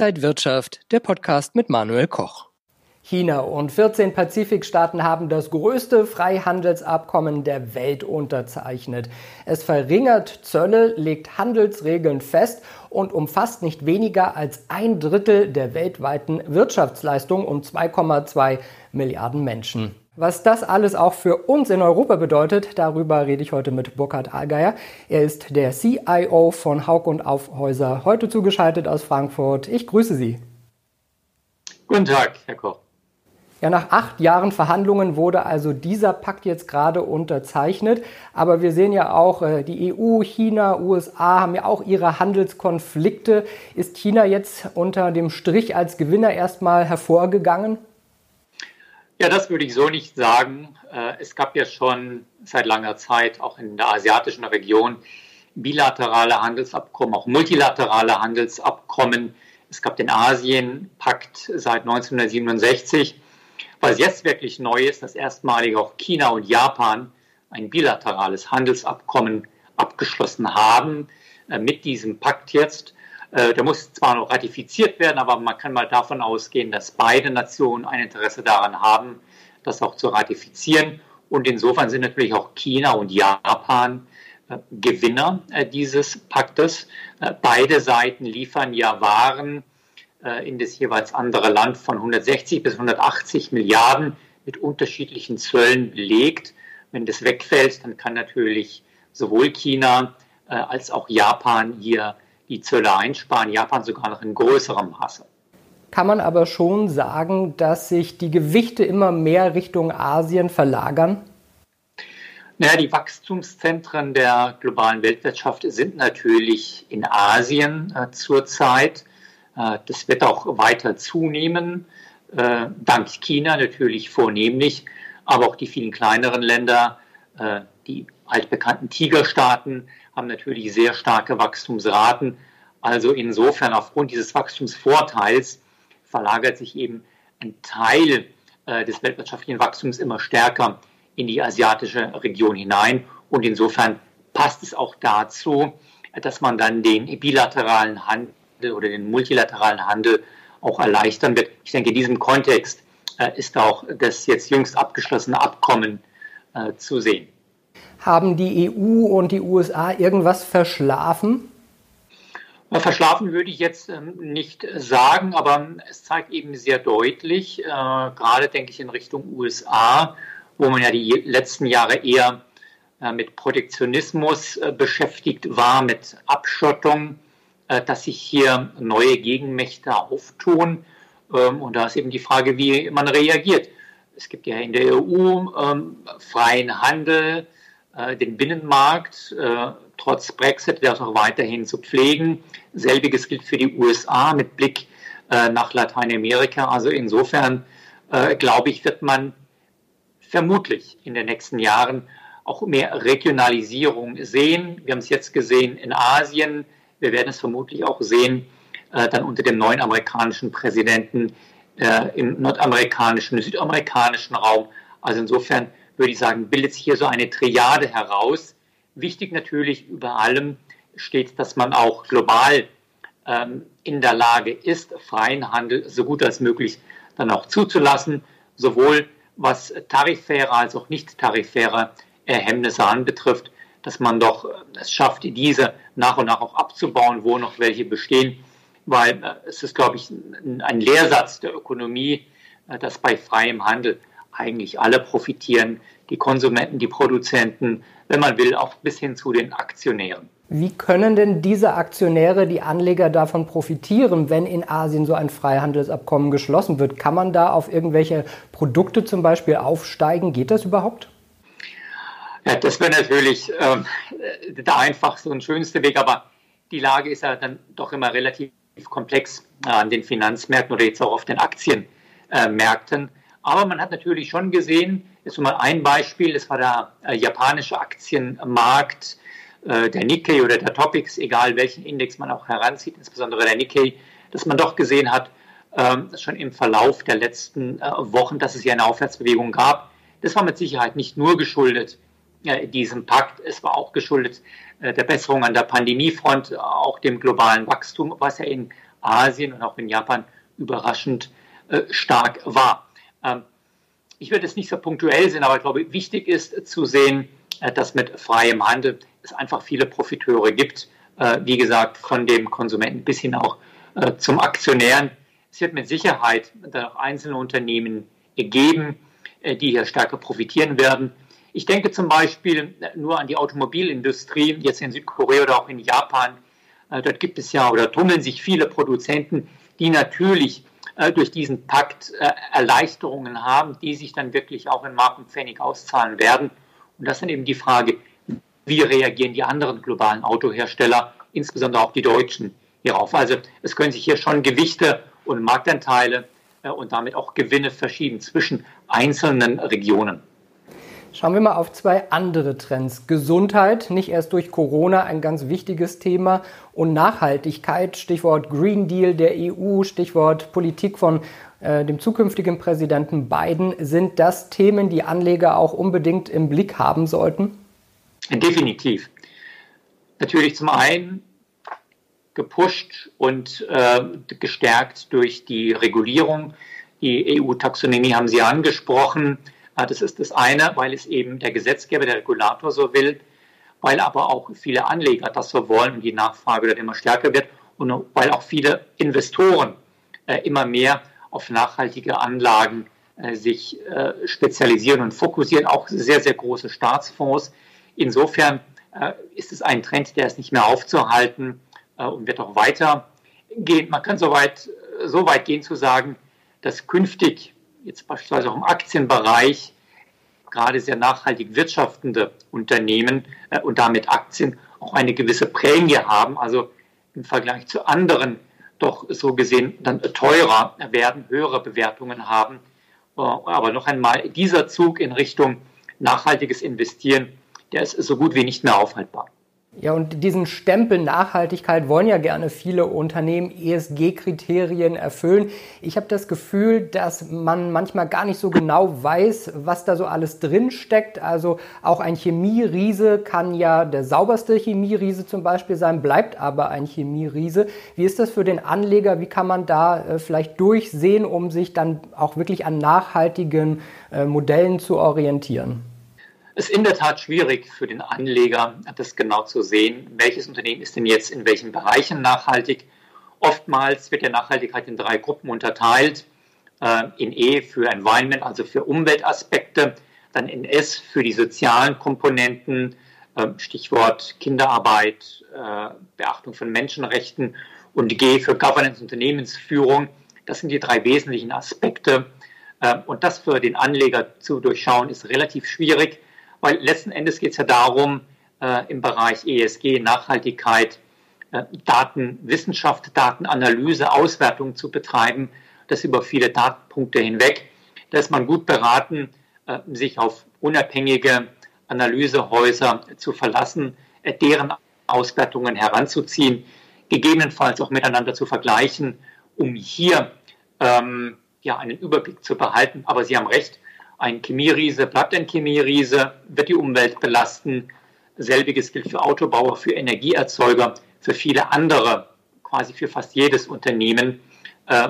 Inside Wirtschaft, der Podcast mit Manuel Koch. China und 14 Pazifikstaaten haben das größte Freihandelsabkommen der Welt unterzeichnet. Es verringert Zölle, legt Handelsregeln fest und umfasst nicht weniger als ein Drittel der weltweiten Wirtschaftsleistung um 2,2 Milliarden Menschen. Was das alles auch für uns in Europa bedeutet, darüber rede ich heute mit Burkhard Allgeier. Er ist der CIO von Haug und Aufhäuser, heute zugeschaltet aus Frankfurt. Ich grüße Sie. Guten Tag, Herr Koch. Ja, nach acht Jahren Verhandlungen wurde also dieser Pakt jetzt gerade unterzeichnet. Aber wir sehen ja auch, äh, die EU, China, USA haben ja auch ihre Handelskonflikte. Ist China jetzt unter dem Strich als Gewinner erstmal hervorgegangen? Ja, das würde ich so nicht sagen. Äh, es gab ja schon seit langer Zeit auch in der asiatischen Region bilaterale Handelsabkommen, auch multilaterale Handelsabkommen. Es gab den Asien-Pakt seit 1967. Was jetzt wirklich neu ist, dass erstmalig auch China und Japan ein bilaterales Handelsabkommen abgeschlossen haben äh, mit diesem Pakt jetzt. Äh, der muss zwar noch ratifiziert werden, aber man kann mal davon ausgehen, dass beide Nationen ein Interesse daran haben, das auch zu ratifizieren. Und insofern sind natürlich auch China und Japan äh, Gewinner äh, dieses Paktes. Beide Seiten liefern ja Waren in das jeweils andere Land von 160 bis 180 Milliarden mit unterschiedlichen Zöllen belegt. Wenn das wegfällt, dann kann natürlich sowohl China als auch Japan hier die Zölle einsparen, Japan sogar noch in größerem Maße. Kann man aber schon sagen, dass sich die Gewichte immer mehr Richtung Asien verlagern? Naja, die Wachstumszentren der globalen Weltwirtschaft sind natürlich in Asien äh, zurzeit. Äh, das wird auch weiter zunehmen, äh, dank China natürlich vornehmlich, aber auch die vielen kleineren Länder, äh, die altbekannten Tigerstaaten, haben natürlich sehr starke Wachstumsraten. Also insofern aufgrund dieses Wachstumsvorteils verlagert sich eben ein Teil äh, des weltwirtschaftlichen Wachstums immer stärker in die asiatische Region hinein. Und insofern passt es auch dazu, dass man dann den bilateralen Handel oder den multilateralen Handel auch erleichtern wird. Ich denke, in diesem Kontext äh, ist auch das jetzt jüngst abgeschlossene Abkommen äh, zu sehen. Haben die EU und die USA irgendwas verschlafen? Verschlafen würde ich jetzt ähm, nicht sagen, aber es zeigt eben sehr deutlich, äh, gerade denke ich in Richtung USA, wo man ja die letzten Jahre eher äh, mit Protektionismus äh, beschäftigt war, mit Abschottung, dass sich hier neue Gegenmächte auftun. Ähm, und da ist eben die Frage, wie man reagiert. Es gibt ja in der EU ähm, freien Handel, äh, den Binnenmarkt äh, trotz Brexit der auch weiterhin zu pflegen. Selbiges gilt für die USA mit Blick äh, nach Lateinamerika. Also insofern glaube ich, wird man vermutlich in den nächsten Jahren auch mehr Regionalisierung sehen. Wir haben es jetzt gesehen in Asien. Wir werden es vermutlich auch sehen dann unter dem neuen amerikanischen Präsidenten im nordamerikanischen, südamerikanischen Raum. Also insofern würde ich sagen, bildet sich hier so eine Triade heraus. Wichtig natürlich über allem steht, dass man auch global ähm, in der Lage ist, freien Handel so gut als möglich dann auch zuzulassen, sowohl was tarifäre als auch nicht tarifäre äh, Hemmnisse anbetrifft, dass man doch äh, es schafft, diese nach und nach auch abzubauen, wo noch welche bestehen, weil äh, es ist, glaube ich, ein, ein Lehrsatz der Ökonomie, äh, dass bei freiem Handel eigentlich alle profitieren, die Konsumenten, die Produzenten, wenn man will, auch bis hin zu den Aktionären. Wie können denn diese Aktionäre, die Anleger davon profitieren, wenn in Asien so ein Freihandelsabkommen geschlossen wird? Kann man da auf irgendwelche Produkte zum Beispiel aufsteigen? Geht das überhaupt? Ja, das wäre natürlich äh, der einfachste und schönste Weg, aber die Lage ist ja dann doch immer relativ komplex äh, an den Finanzmärkten oder jetzt auch auf den Aktienmärkten. Äh, aber man hat natürlich schon gesehen, ist mal ein Beispiel, das war der äh, japanische Aktienmarkt, äh, der Nikkei oder der Topics, egal welchen Index man auch heranzieht, insbesondere der Nikkei, dass man doch gesehen hat, ähm, schon im Verlauf der letzten äh, Wochen, dass es hier eine Aufwärtsbewegung gab. Das war mit Sicherheit nicht nur geschuldet äh, diesem Pakt, es war auch geschuldet äh, der Besserung an der Pandemiefront, auch dem globalen Wachstum, was ja in Asien und auch in Japan überraschend äh, stark war. Ähm, ich würde es nicht so punktuell sehen, aber ich glaube, wichtig ist zu sehen, äh, dass mit freiem Handel es einfach viele Profiteure gibt. Äh, wie gesagt, von dem Konsumenten bis hin auch äh, zum Aktionären. Es wird mit Sicherheit dann auch einzelne Unternehmen geben, die hier stärker profitieren werden. Ich denke zum Beispiel nur an die Automobilindustrie, jetzt in Südkorea oder auch in Japan. Dort gibt es ja oder tummeln sich viele Produzenten, die natürlich durch diesen Pakt Erleichterungen haben, die sich dann wirklich auch in Mark und Pfennig auszahlen werden. Und das ist dann eben die Frage, wie reagieren die anderen globalen Autohersteller, insbesondere auch die Deutschen, hierauf. Also es können sich hier schon Gewichte und Marktanteile äh, und damit auch Gewinne verschieben zwischen einzelnen Regionen. Schauen wir mal auf zwei andere Trends. Gesundheit, nicht erst durch Corona ein ganz wichtiges Thema und Nachhaltigkeit, Stichwort Green Deal der EU, Stichwort Politik von äh, dem zukünftigen Präsidenten Biden. Sind das Themen, die Anleger auch unbedingt im Blick haben sollten? Definitiv. Natürlich zum einen gepusht und äh, gestärkt durch die Regulierung. Die EU-Taxonomie haben Sie angesprochen. Äh, das ist das eine, weil es eben der Gesetzgeber, der Regulator so will, weil aber auch viele Anleger das so wollen und die Nachfrage dort immer stärker wird und weil auch viele Investoren äh, immer mehr auf nachhaltige Anlagen äh, sich äh, spezialisieren und fokussieren, auch sehr, sehr große Staatsfonds. Insofern ist es ein Trend, der ist nicht mehr aufzuhalten und wird auch weitergehen. Man kann so weit, so weit gehen zu sagen, dass künftig jetzt beispielsweise auch im Aktienbereich gerade sehr nachhaltig wirtschaftende Unternehmen äh, und damit Aktien auch eine gewisse Prämie haben, also im Vergleich zu anderen doch so gesehen dann teurer werden, höhere Bewertungen haben. Aber noch einmal, dieser Zug in Richtung nachhaltiges Investieren, der ist so gut wie nicht mehr aufhaltbar. Ja, und diesen Stempel Nachhaltigkeit wollen ja gerne viele Unternehmen ESG-Kriterien erfüllen. Ich habe das Gefühl, dass man manchmal gar nicht so genau weiß, was da so alles drin steckt. Also auch ein Chemieriese kann ja der sauberste Chemieriese zum Beispiel sein, bleibt aber ein Chemieriese. Wie ist das für den Anleger? Wie kann man da äh, vielleicht durchsehen, um sich dann auch wirklich an nachhaltigen äh, Modellen zu orientieren? Es ist in der Tat schwierig für den Anleger, das genau zu sehen, welches Unternehmen ist denn jetzt in welchen Bereichen nachhaltig. Oftmals wird der Nachhaltigkeit in drei Gruppen unterteilt. Äh, in E für Environment, also für Umweltaspekte, dann in S für die sozialen Komponenten, äh, Stichwort Kinderarbeit, äh, Beachtung von Menschenrechten und G für Governance, Unternehmensführung. Das sind die drei wesentlichen Aspekte. Und das für den Anleger zu durchschauen ist relativ schwierig weil letzten Endes geht es ja darum, äh, im Bereich ESG, Nachhaltigkeit, äh, Datenwissenschaft, Datenanalyse, Auswertung zu betreiben, das über viele Datenpunkte hinweg. Da ist man gut beraten, äh, sich auf unabhängige Analysehäuser zu verlassen, äh, deren Auswertungen heranzuziehen, gegebenenfalls auch miteinander zu vergleichen, um hier ähm, ja, einen Überblick zu behalten. Aber Sie haben recht, ein Chemieriese bleibt ein Chemieriese, wird die Umwelt belasten. Selbiges gilt für Autobauer, für Energieerzeuger, für viele andere, quasi für fast jedes Unternehmen. Äh,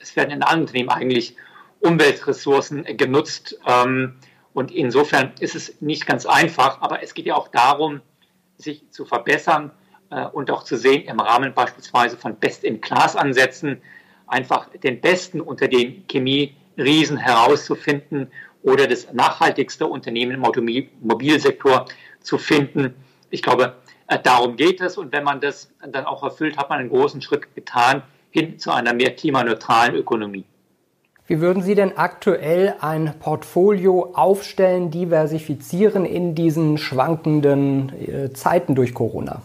es werden in allen Unternehmen eigentlich Umweltressourcen genutzt. Ähm, und insofern ist es nicht ganz einfach, aber es geht ja auch darum, sich zu verbessern äh, und auch zu sehen, im Rahmen beispielsweise von Best-in-Class-Ansätzen einfach den Besten unter den Chemie Riesen herauszufinden oder das nachhaltigste Unternehmen im Automobilsektor zu finden. Ich glaube, äh, darum geht es. Und wenn man das dann auch erfüllt, hat man einen großen Schritt getan hin zu einer mehr klimaneutralen Ökonomie. Wie würden Sie denn aktuell ein Portfolio aufstellen, diversifizieren in diesen schwankenden äh, Zeiten durch Corona?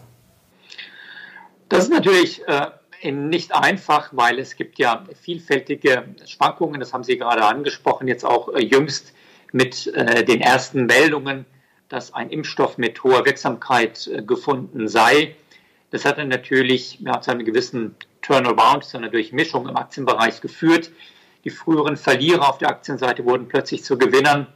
Das ist natürlich äh, nicht einfach, weil es gibt ja vielfältige Schwankungen, das haben Sie gerade angesprochen, jetzt auch äh, jüngst mit äh, den ersten Meldungen, dass ein Impfstoff mit hoher Wirksamkeit äh, gefunden sei. Das hat dann natürlich ja, zu einem gewissen Turnaround, zu einer Durchmischung im Aktienbereich geführt. Die früheren Verlierer auf der Aktienseite wurden plötzlich zu Gewinnern.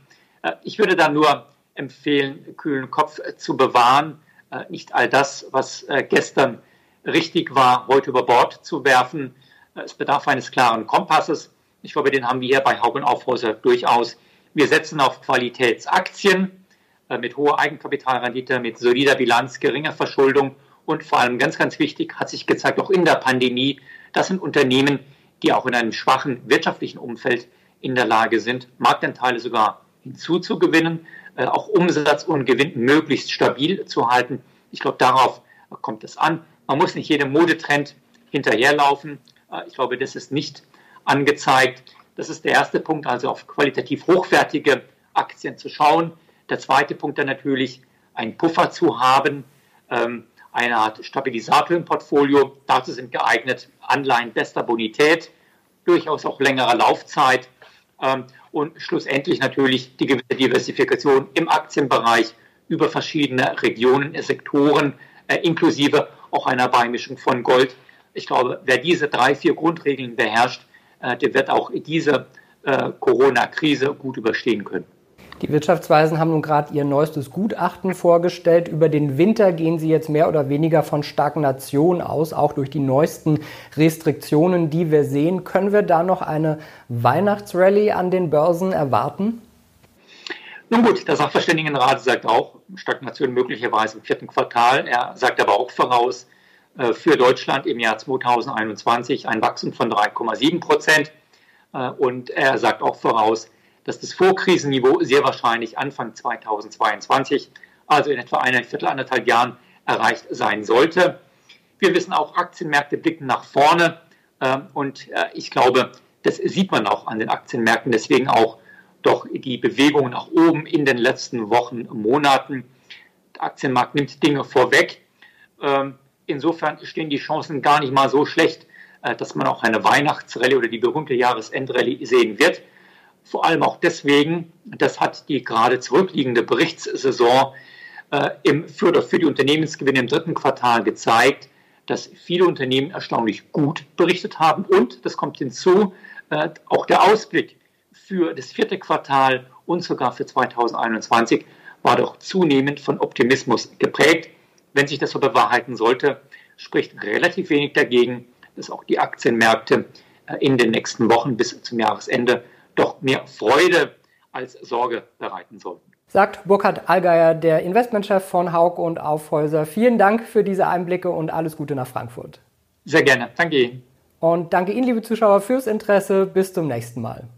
Ich würde da nur empfehlen, kühlen Kopf zu bewahren. Nicht all das, was gestern richtig war, heute über Bord zu werfen. Es bedarf eines klaren Kompasses. Ich glaube, den haben wir hier bei Haugen Aufhäuser durchaus. Wir setzen auf Qualitätsaktien äh, mit hoher Eigenkapitalrendite, mit solider Bilanz, geringer Verschuldung und vor allem ganz, ganz wichtig hat sich gezeigt, auch in der Pandemie, das sind Unternehmen, die auch in einem schwachen wirtschaftlichen Umfeld in der Lage sind, Marktanteile sogar hinzuzugewinnen, äh, auch Umsatz und Gewinn möglichst stabil zu halten. Ich glaube, darauf kommt es an. Man muss nicht jedem Modetrend hinterherlaufen. Äh, ich glaube, das ist nicht angezeigt. Das ist der erste Punkt, also auf qualitativ hochwertige Aktien zu schauen. Der zweite Punkt dann natürlich, einen Puffer zu haben, ähm, eine Art Stabilisator im Portfolio. Dazu sind geeignet Anleihen bester Bonität, durchaus auch längerer Laufzeit ähm, und schlussendlich natürlich die gewisse Diversifikation im Aktienbereich über verschiedene Regionen, Sektoren, inklusive auch einer Beimischung von Gold. Ich glaube, wer diese drei, vier Grundregeln beherrscht, äh, der wird auch diese äh, Corona-Krise gut überstehen können. Die Wirtschaftsweisen haben nun gerade ihr neuestes Gutachten vorgestellt. Über den Winter gehen sie jetzt mehr oder weniger von Stagnation aus, auch durch die neuesten Restriktionen, die wir sehen. Können wir da noch eine Weihnachtsrallye an den Börsen erwarten? Nun gut, der Sachverständigenrat sagt auch Stagnation möglicherweise im vierten Quartal. Er sagt aber auch voraus äh, für Deutschland im Jahr 2021 ein Wachstum von 3,7 Prozent. Äh, und er sagt auch voraus, dass das Vorkrisenniveau sehr wahrscheinlich Anfang 2022, also in etwa ein Viertel, anderthalb Jahren, erreicht sein sollte. Wir wissen auch, Aktienmärkte blicken nach vorne ähm, und äh, ich glaube, das sieht man auch an den Aktienmärkten, deswegen auch doch die Bewegung nach oben in den letzten Wochen, Monaten. Der Aktienmarkt nimmt Dinge vorweg. Ähm, insofern stehen die Chancen gar nicht mal so schlecht, äh, dass man auch eine Weihnachtsrallye oder die berühmte Jahresendrallye sehen wird. Vor allem auch deswegen, das hat die gerade zurückliegende Berichtssaison äh, für die Unternehmensgewinne im dritten Quartal gezeigt, dass viele Unternehmen erstaunlich gut berichtet haben. Und, das kommt hinzu, äh, auch der Ausblick für das vierte Quartal und sogar für 2021 war doch zunehmend von Optimismus geprägt. Wenn sich das so bewahrheiten sollte, spricht relativ wenig dagegen, dass auch die Aktienmärkte äh, in den nächsten Wochen bis zum Jahresende doch mehr Freude als Sorge bereiten sollten. Sagt Burkhard Allgeier, der Investmentchef von Haug und Aufhäuser. Vielen Dank für diese Einblicke und alles Gute nach Frankfurt. Sehr gerne. Danke Ihnen. Und danke Ihnen, liebe Zuschauer, fürs Interesse. Bis zum nächsten Mal.